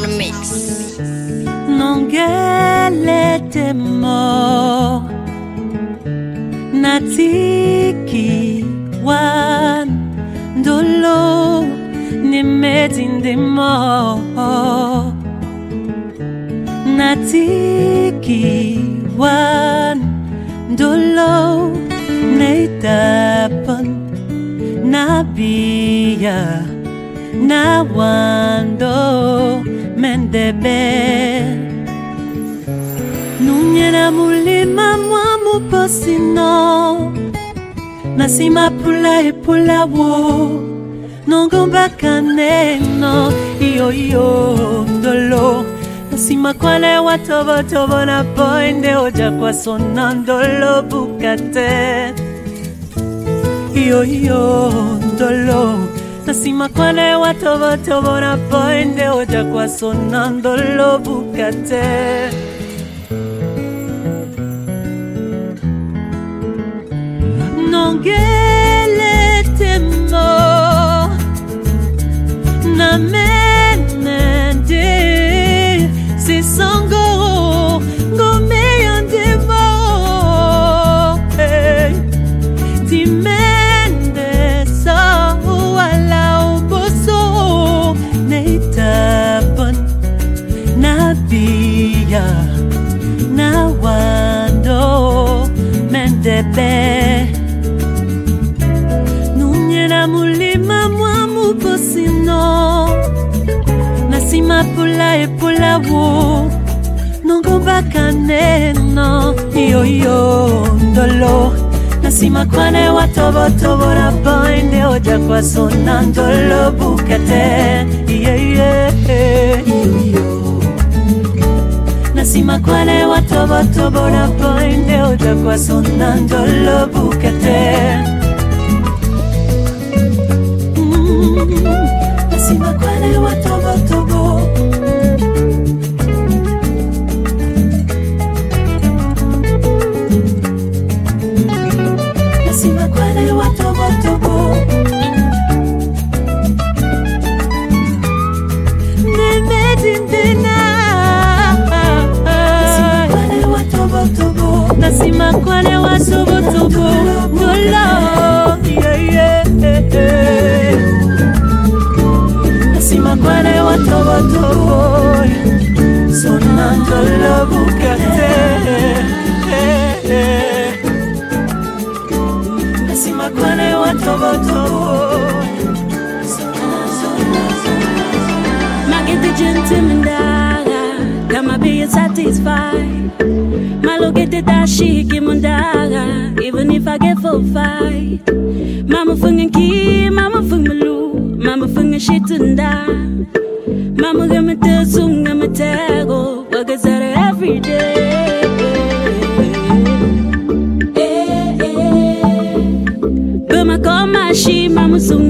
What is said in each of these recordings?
dans le mix. Non, qu'elle était mort. Natiki wan dolo ne medin de mort. Natiki wan dolo ne tapon nabia na wando de bed. Nunyera mulima mwamu posino Nasima pula e pula wo Nongomba kaneno Iyo iyo ndolo Nasima kwale watobo tobo na poende Oja kwa sonandolo bukate Iyo iyo ndolo tasima kwane watobo watobo na poende oja kwa sonando lobukate nongele temo na mane watobotobora bande oja kwasona ndolo bukete iyeye nasima kwale watobotobora bande oja kwasona ndolo bukete mm, nasima kwale watobotobora na masubutubu mulo simagwane watobotobo sonantolobukate simagwane be satisfied. the Malogete tashiki mundaga, even if I get full fight. Mama fungen ki, mama fungen lu, mama shit fungen die. Mama gonna gamete sunga matego, wagazare every day. But my call, my shi, mama sunga.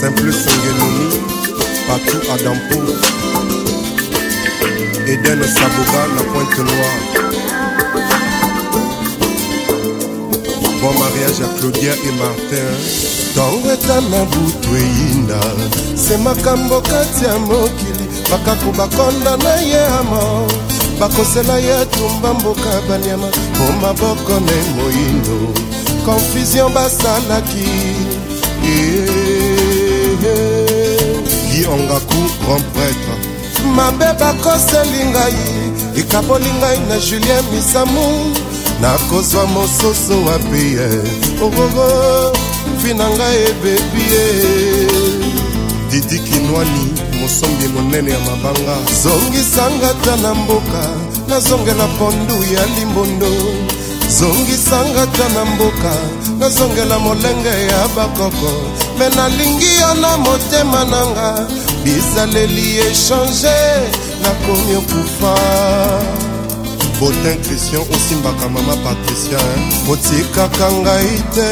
simple songenomi patou adampo eden saboga na pointe noire bon mariage à claudia et martin ntango eta na butu eyinda se makambo kati ya mokili bakaku bakonda na ye amo bakosela ye tumba mboka banyama mpo maboko na moyindo confusion basalaki yeah. eli ongaku grand prêtre mabe bakoseli ngai ekaboli ngai na julien misamu nakozwa mosusu wapi ye ogogo oh, oh, oh, mfi na ngai ebebi ye didi kinwani mosombi monene ya mabanga zongisanga ta na mboka nazongela pondu ya limbondo zongisanga ta na mboka nazongela molenge ya bakoko me nalingi yo na motema nanga bisaleli echange nakomi okufa botin christian osimbaka mama patricia otikaka ngai te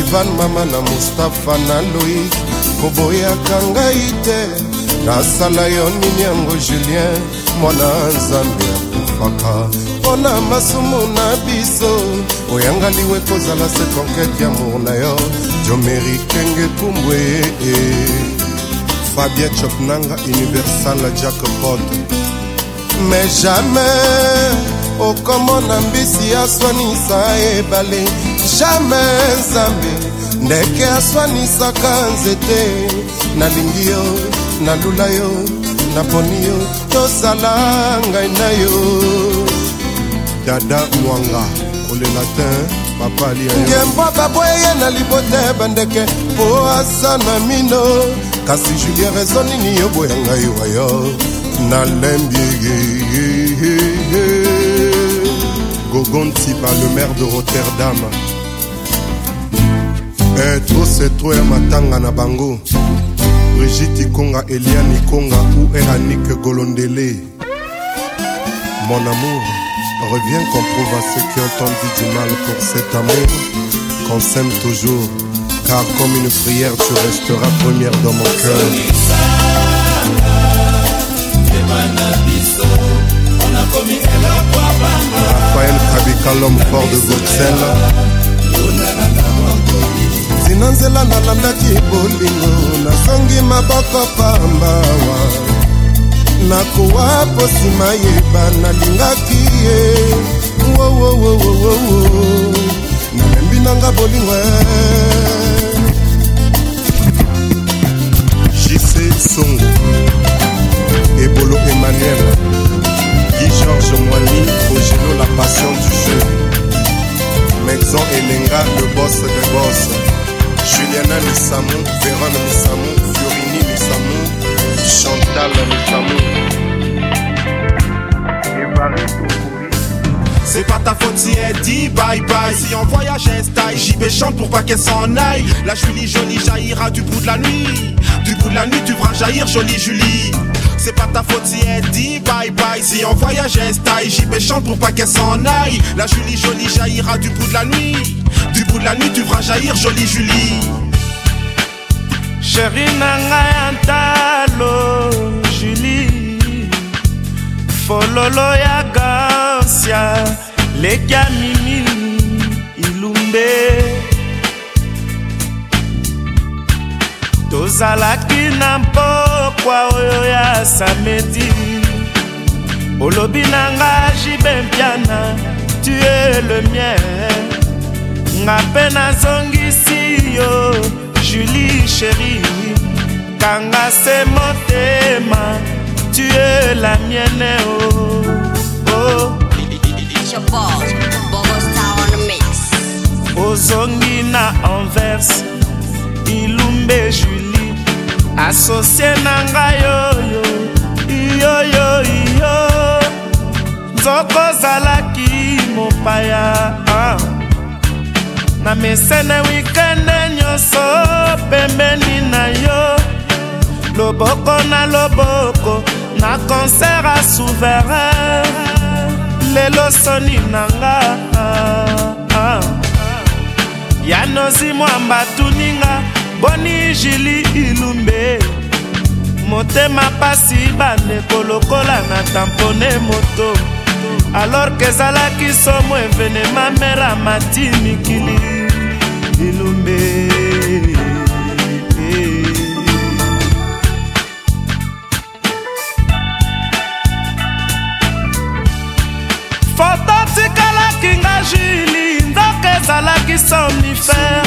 ivan mama na mustapha na loik koboyaka ngai te nasala yo nini yango julien mwana nzambe akufaka mpo na masumu na biso oyangaliwe kozala se konkete ya mour na yo jomeri kenge pumbwe eh, eh. fabien chopnanga universal jackpot mais jamais okomona mbisi aswanisa ebale jamais nzambe ndeke aswanisaka nzete nalingi yo nalula yo naponi yo tozala ngai na yo dada mwanga kolela te mapali ngembo baboye na libote bandeke po asa na mino kasi julien rezo nini yoboya ngai wayo nalembi gogon tipa le maire de rotterdam etrosetro eh, ya matanga na bango brigite ikonga eliane ikonga ou eranike golondele mon amour Reviens qu'on prouve à ceux qui ont entendu du mal pour cet amour qu'on s'aime toujours, car comme une prière, tu resteras première dans mon cœur. Raphaël Kabika, l'homme fort de Bruxelles. tina nzela nalandaki bolingo nazongi maboko pambawa nakowa po nsima yeba nalingaki ye wowowowowowo nalembi nanga bolingo jise songo ebolo emmanuel guy georges moini ogelo la passion du jeu maison elenga le boss de boss juliana misamu veron misamu fiorini misamu Chantal C'est pas ta faute si elle dit bye bye Si on voyage style j'y vais chante pour pas qu'elle s'en aille La Julie jolie jaillira du bout de la nuit Du bout de la nuit tu verras jaillir jolie Julie c'est pas ta faute si elle dit bye bye Si on voyage style j'y vais chante pour pas qu'elle s'en aille La Julie jolie jaillira du bout de la nuit Du bout de la nuit tu verras jaillir jolie Julie sheri na ngai ya ntalo juli fololo ya garcia leki ya mimi ilumbe tozalaki na mpokwa oyo ya samedi olobi na ngai jibe mpiana tue le mien nga mpe nazongisi yo Julie chérie, Kanga c'est mon thème, tu es la mienne. Oh, oh. It's your boss, Bobo Star on the mix. Ozongi na Anvers, Ilumbe Julie, associé nanga yo yo, yo yo yo. Nzoko zalaki mopaya, ah. na mesene wikende nyonso pembeni na yo loboko na loboko na concert a souverain lelo soni nanga ah, ah. ya nozi mwamba tuninga boni jili ilumbe motema pasi bandeko lokola na tampone moto alors ke ezalaki somo evenema mera mati mikili ilumbe oyokinga juli nzoka ezalaki somnifere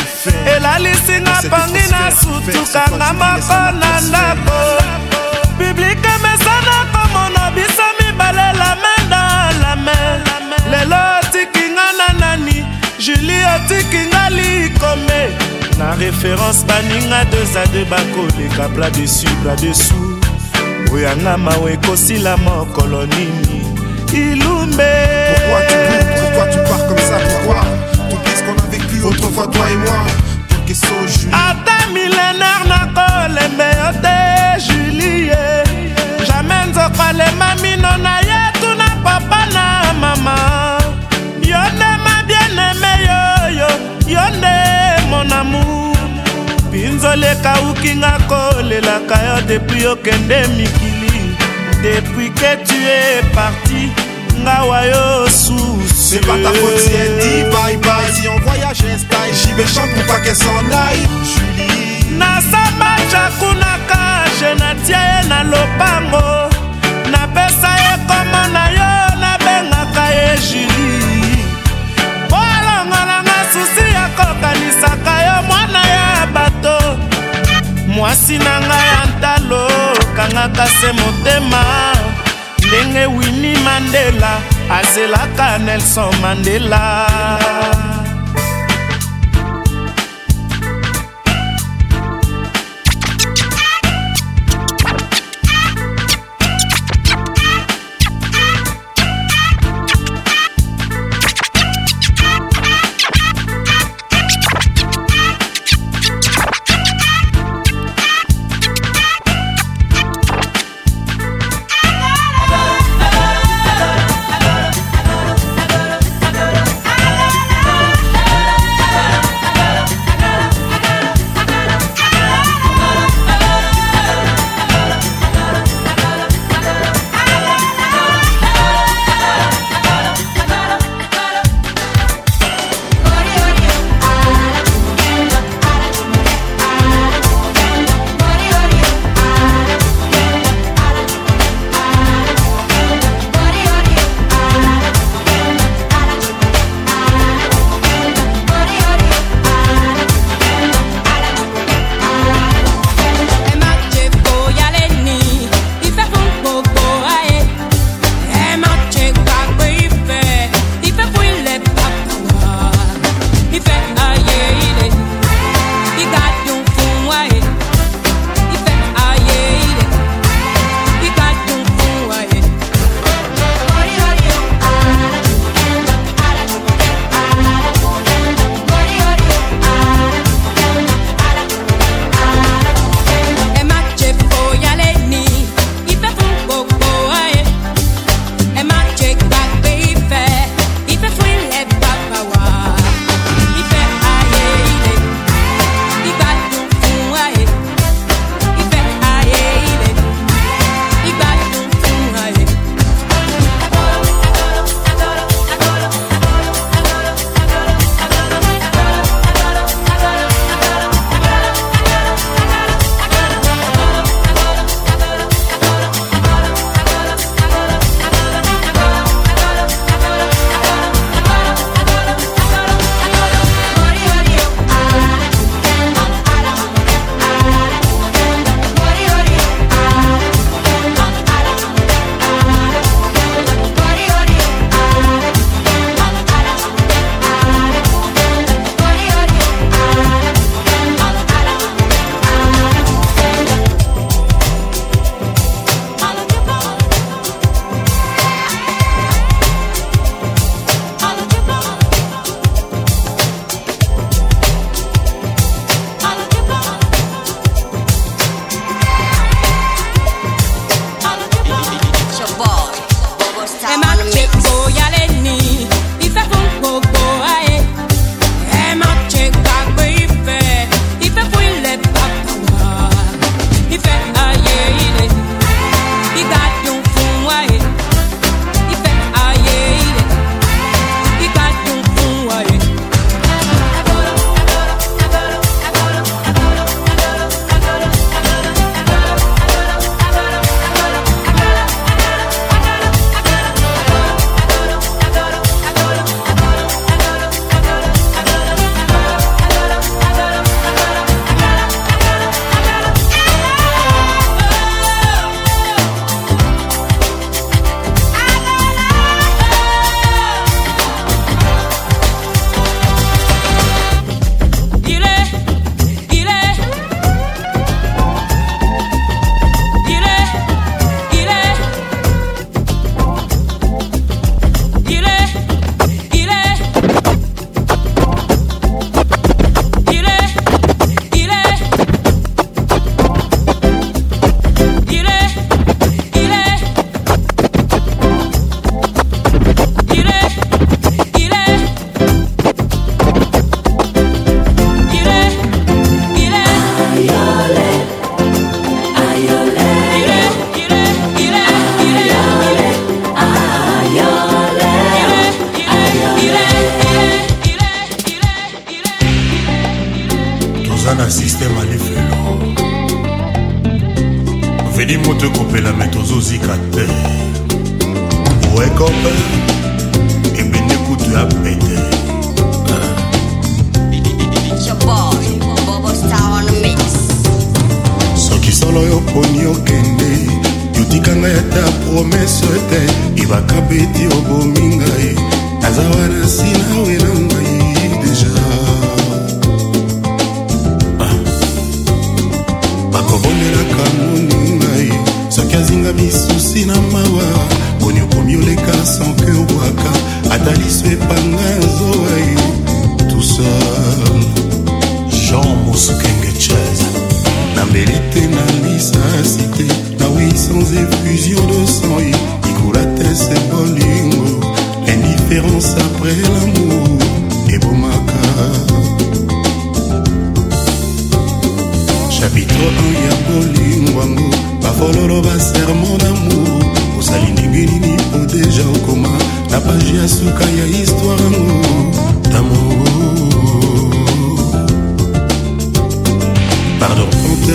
elalisinga pangi na sutukanga moko na ndako biblike mesana komona biso mibale la main dans la main lelo otikinga na nani juli otikinga likome na référence baninga deux a deux bakoleka bra dessus bra dessous oyanga mawa ekosila mokolo nini Pourquoi tu pars comme ça Pourquoi Tout ce qu'on a vécu autrefois, toi et moi ata na nakolembe yo je julie jamai les mino na ye yetuna, papa na mama yo ma bien yoyo yo mon amour. mpinzoli ekawuki kole la kaya depuis demi mikili depuis que tu es parti nga wa yo susu C'est pas ta faute si elle dit bye bye Si on voyage style j'y vais chante pour pas qu'elle s'en aille Julie nasaba jakunaka je natia ye na lopango napesa ye komo na yo nabengaka ye julie po alongolanga susi akokanisaka yo mwana ya bato mwasi na ngai antalo kangaka se motema ndenge wili mandela azelaka nelson mandela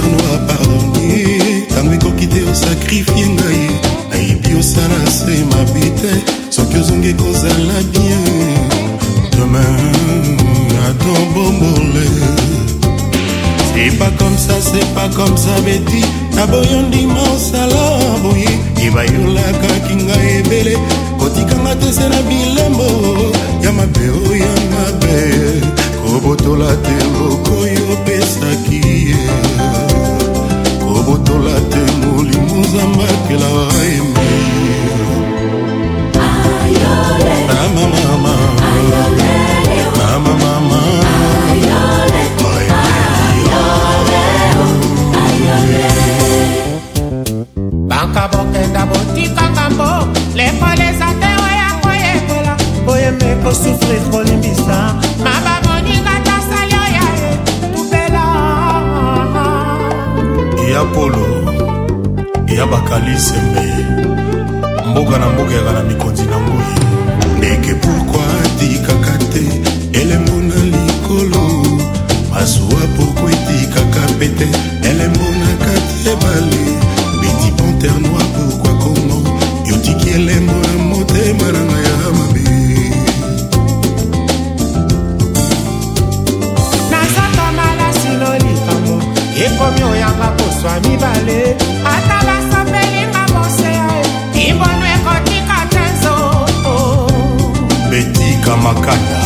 noir pardon ntango ekoki te osakrifie ngai nayebi osala se mabe te soki ozongi kozala bien demain aton bombole c'est pas comme ça c'est pas comme ça beti naboyo ndima osala boye ebayolakaki ngai ebele kotikanga te se na bilembo ya mabe o oh, ya mabe kobotola te lokoyo opesaki ye yeah. obotola te molimo zamakela ememamamamamamama banka bokenda botikaka mbo lekole eza te oya koyekola boyeme kosufrir kolimbi apolo ya bakali sembe mboka na mboka yaka na mikonzi na ngoi ndeke pourkui atikaka te elembo na likolo masuwa pourkui etikaka pete elembo na kati ebale beti panter noir pourkui kongo yotiki elembo ya motema nanga mizuwa mibale ata basopelinga mosea imbono ekotika te nzoto betika makanda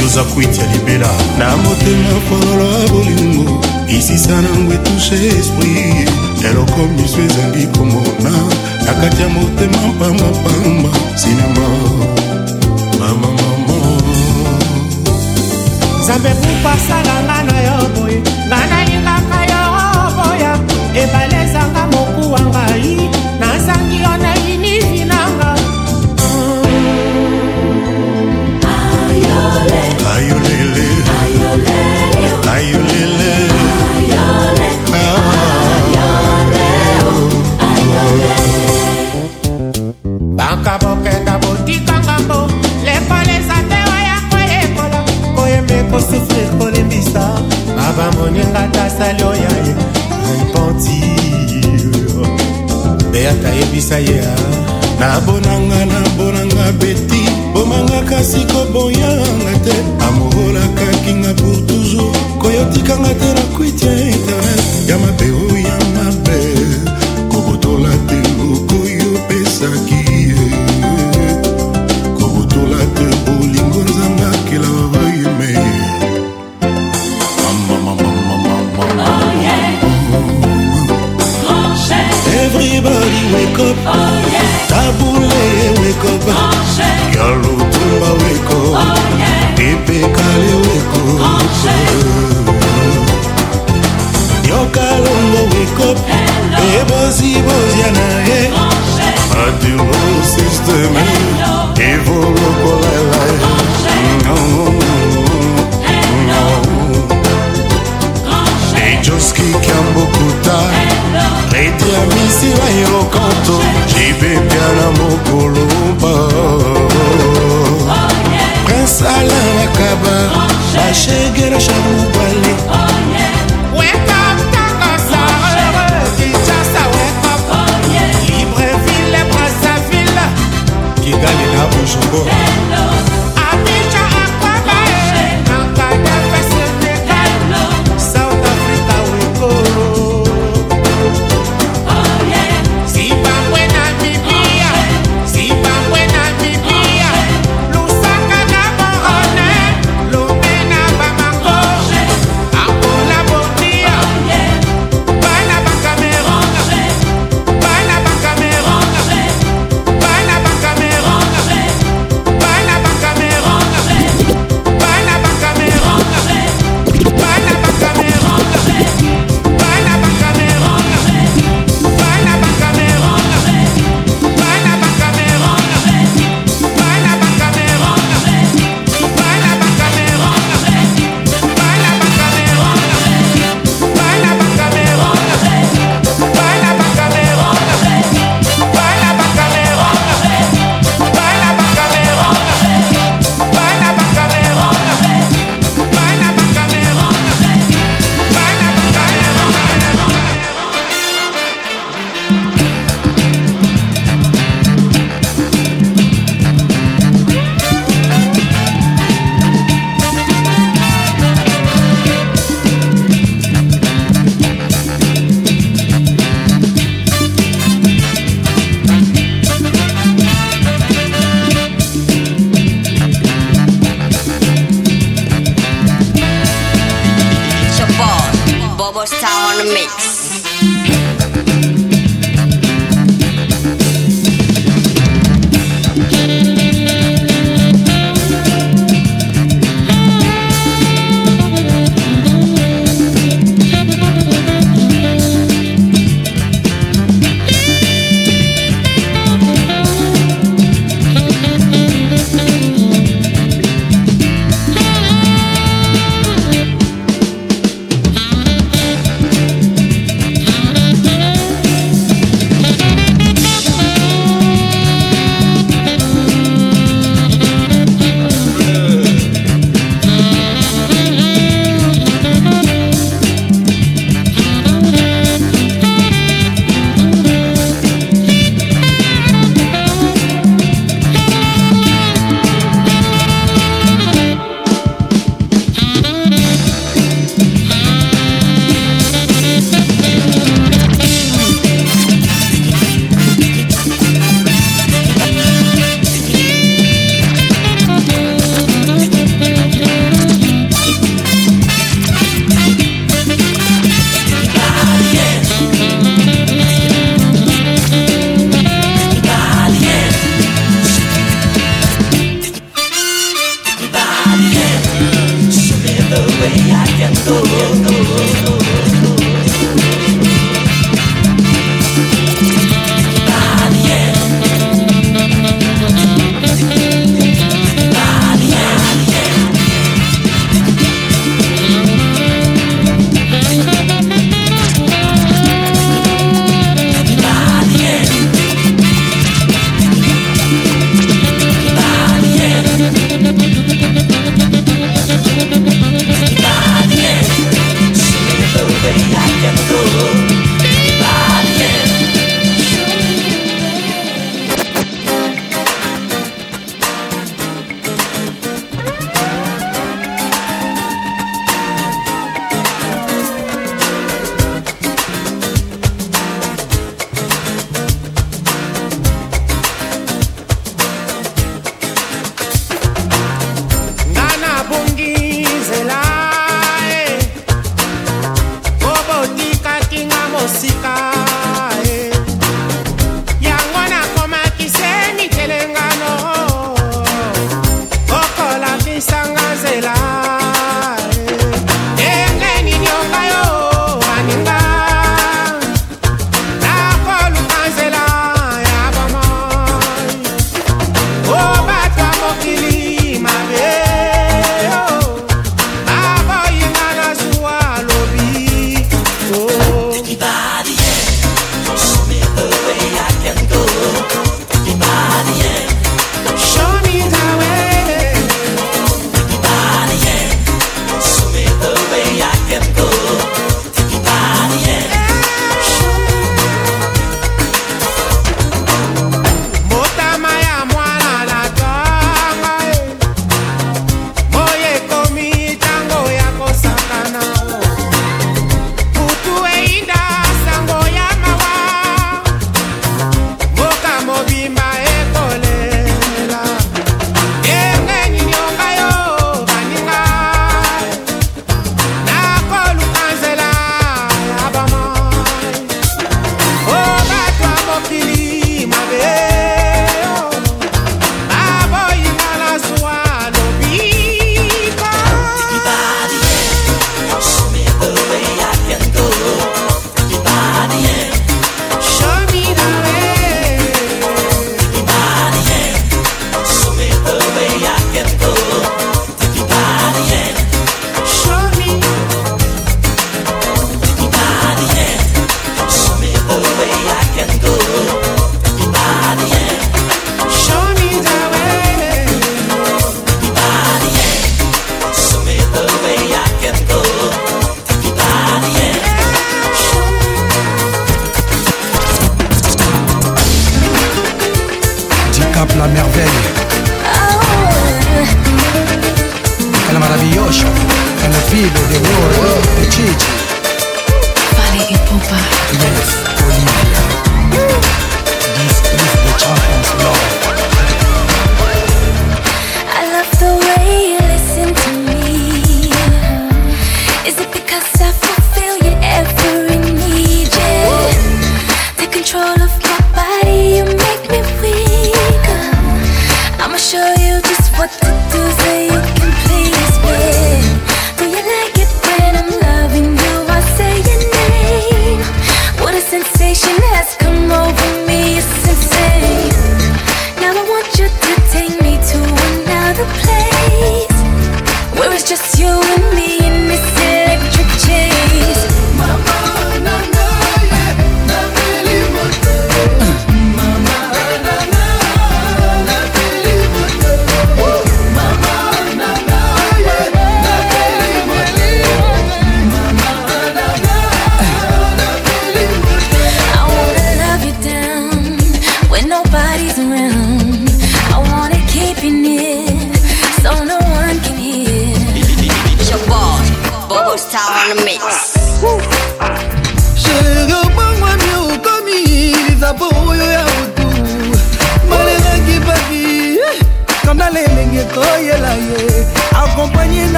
yoza kwitya libela na motema fololo ya bolingo isisa nango etushe esprit eloko miso ezangi komona na kati ya motema pambapamba sinema mamamama nzambe kupasala nga na yo boye nga na ebale ezanga mokuwa ngai nazangi yo na inisi nanga ayolele ayolele banka bokenda botikangambo lekole eza tewa ya koyekola koyembe kosufrir kolembisa maba moninga tasali oyo beata yebisa ye ah. nabonanga nabonanga beti bomanga kasi koboyanga te amovolakakinga pour toujours koyotikanga te na kuitia eternel wake up. Oh, yeah. Tabule wake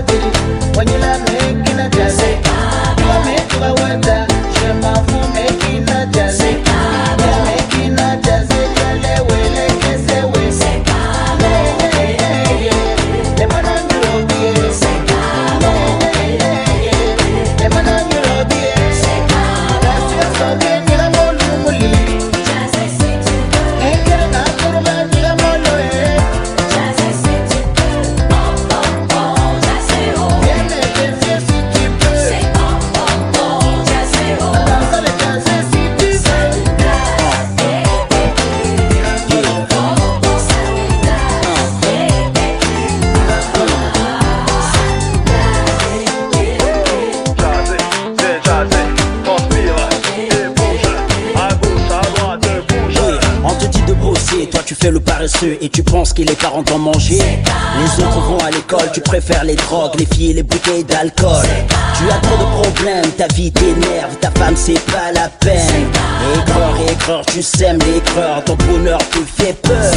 body. manger. Les autres vont à l'école, tu préfères les drogues, les filles et les bouteilles d'alcool. Tu as trop de problèmes, ta vie t'énerve, ta femme c'est pas la peine. Écreur, écreur, tu sèmes l'écreur, ton bonheur te fait peur.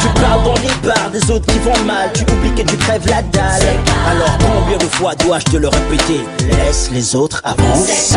Tu parles dans les bars des autres qui vont mal, tu oublies que tu crèves la dalle. Alors combien de fois dois-je te le répéter Laisse les autres avancer.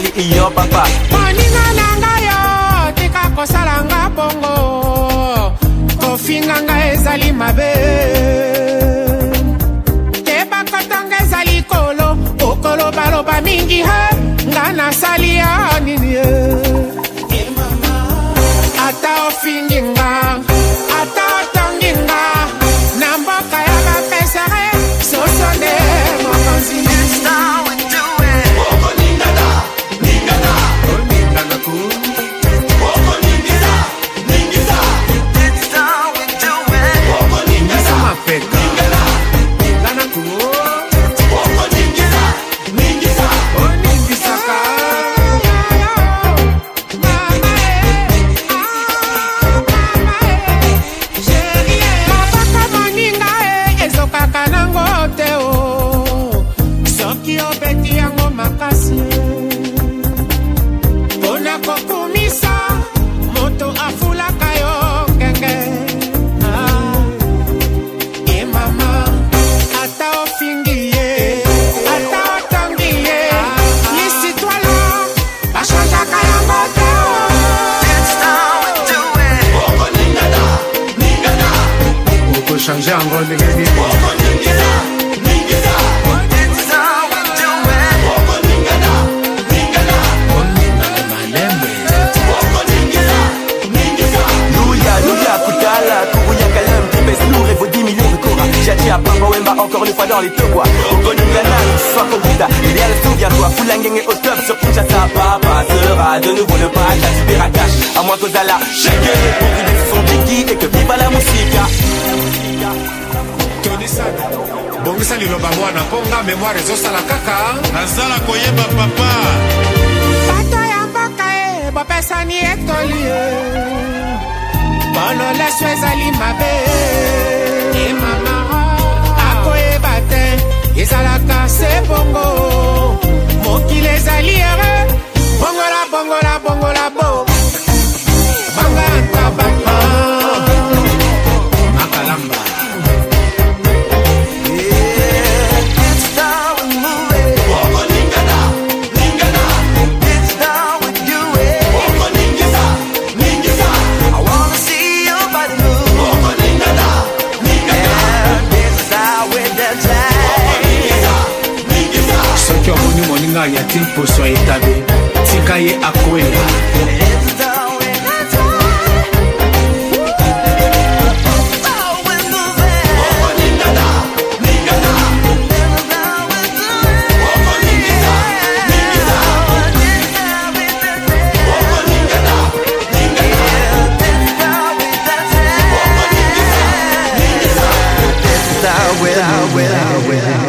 really in your papa. est au top sur Kinshasa Papa sera de nouveau le paradis du piratage À moins qu'aux alas, checker Pour une son Biggie et que viva la musique Tony Sad bongisa liloba wana mpo nga memoire ezosala kaka nazala koyeba papa bato ya mboka e bapesani etoli e bololeso ezali mabe e mama akoyeba te ezalaka se bongo mokili ezali heureux bongola bongola bongola bo Ania timpu soy tabi Tika ye akwela without, without, without.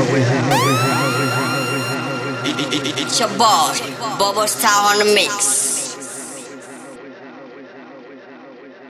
your boy, Bubba Star on the mix.